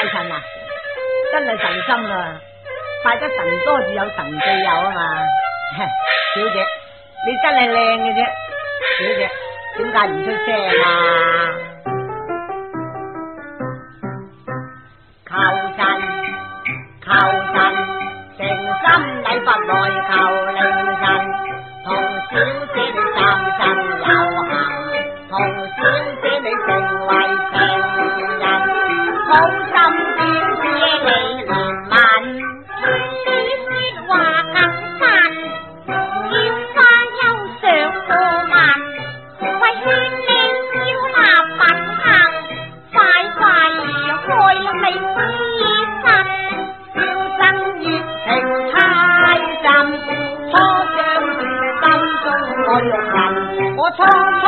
拜神啊，真系神心啊！拜得神多，就有神庇佑啊嘛！小姐，你真系靓嘅啫，小姐，点解唔出声啊？求神，求神，诚心礼佛来求灵神，同小。time.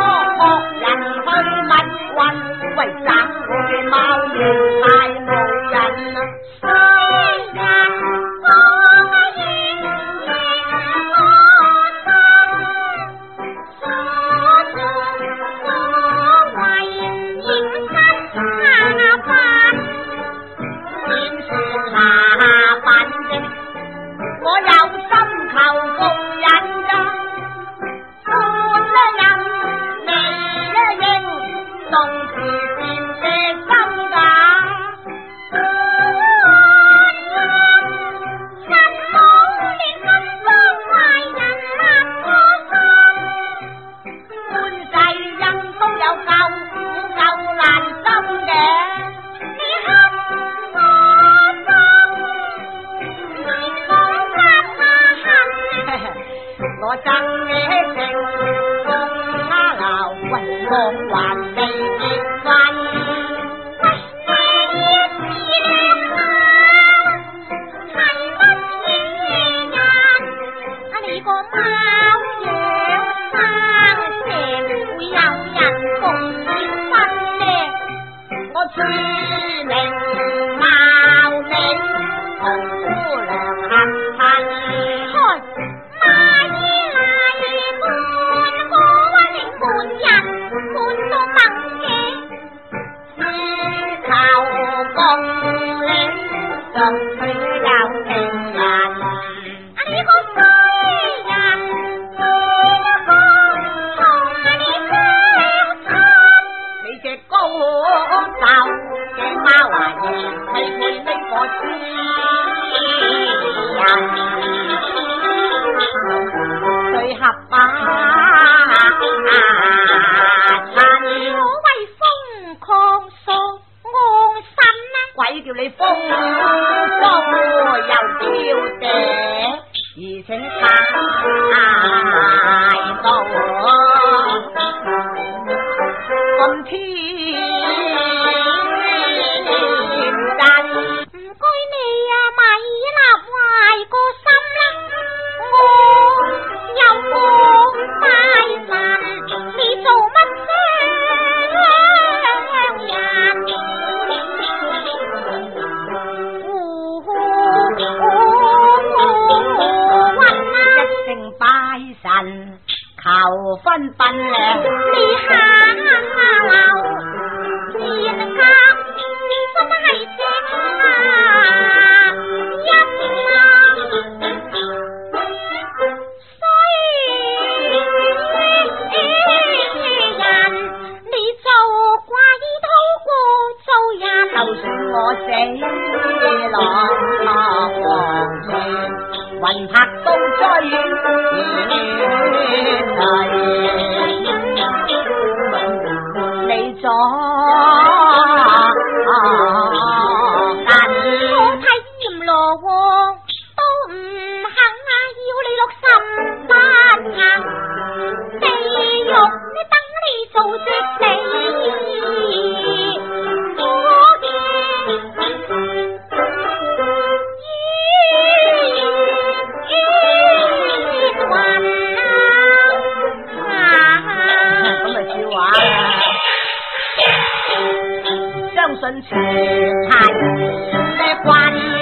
我还未结婚，喂，你系啊，你个猫养生会有人共呢？我我州嘅妈还你配呢个天人，最合襯。所谓风狂所安心呢？鬼叫你风狂又而臣求分宾两，你好。争取参与关。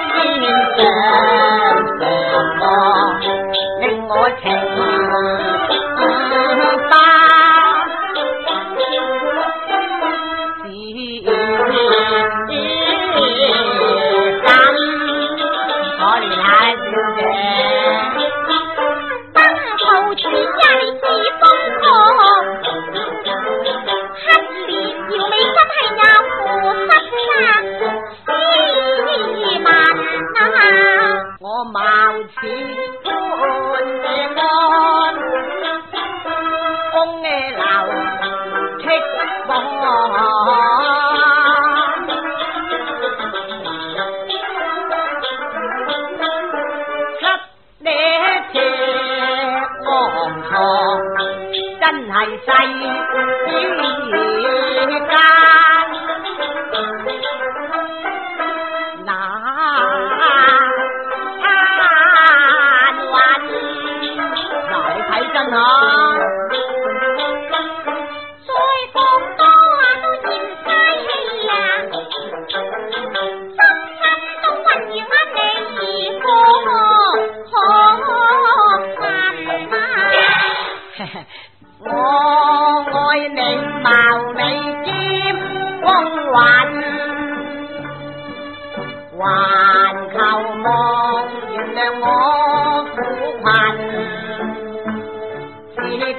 世之间，难安稳。那你真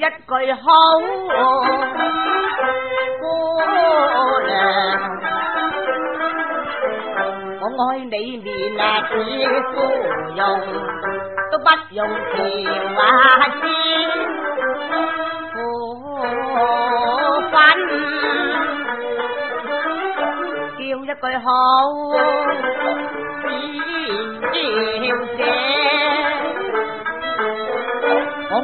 一句好姑娘，我愛你面啊似芙蓉，都不用電話知苦粉，叫一句好，只要這。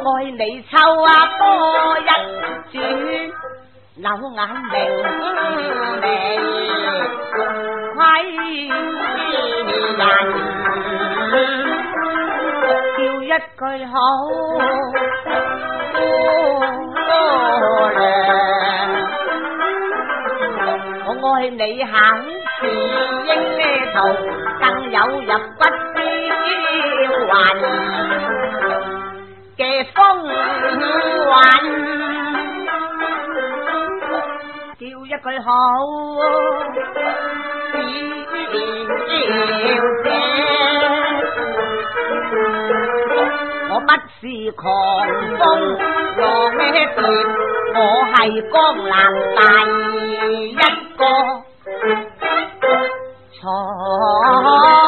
愛你秋啊多一轉，扭眼明明虧人，叫一句好姑娘，我愛你肯是英途，更有入骨之魂。叫一句好，我不是狂风浪蝶，我系江南第一个才。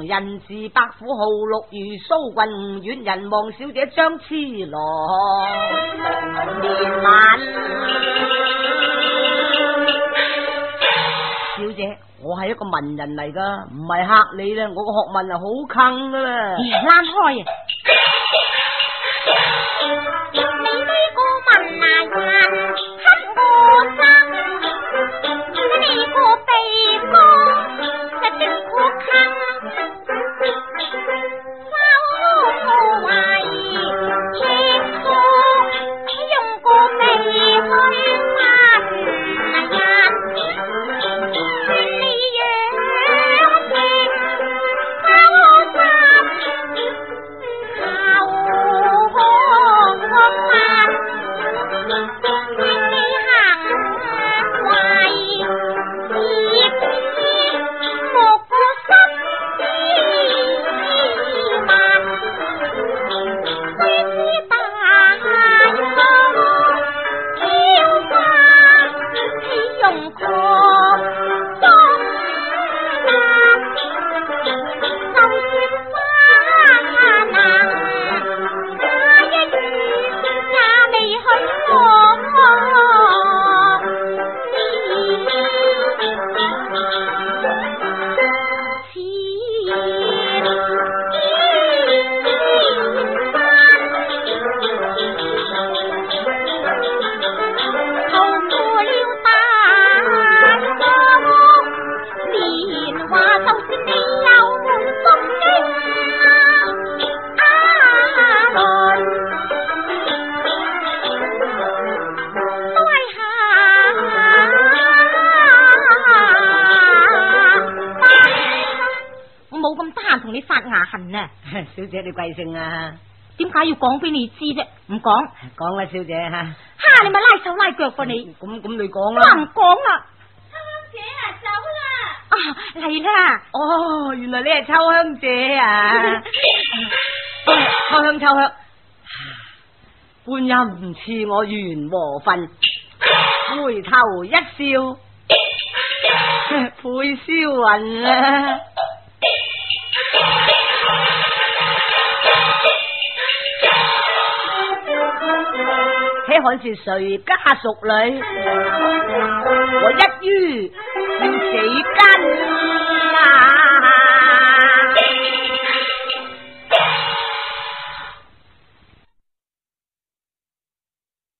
人自百虎号六如苏郡，远人望小姐张痴郎。年晚，小姐，我系一个文人嚟噶，唔系吓你啦，我个学问啊好坑噶啦。开啊！你呢个文盲人，黑个憎。小姐，你贵姓啊？点解要讲俾你知啫？唔讲，讲啦，小姐吓。吓，你咪拉手拉脚个你。咁咁，你讲啦。我唔讲啦。秋香姐啊，走啦。啊，嚟啦！哦，原来你系秋香姐啊。秋香，秋香。观音赐我缘和份，回头一笑，配烧魂啊！你看是谁家淑女？我一于要死筋啊！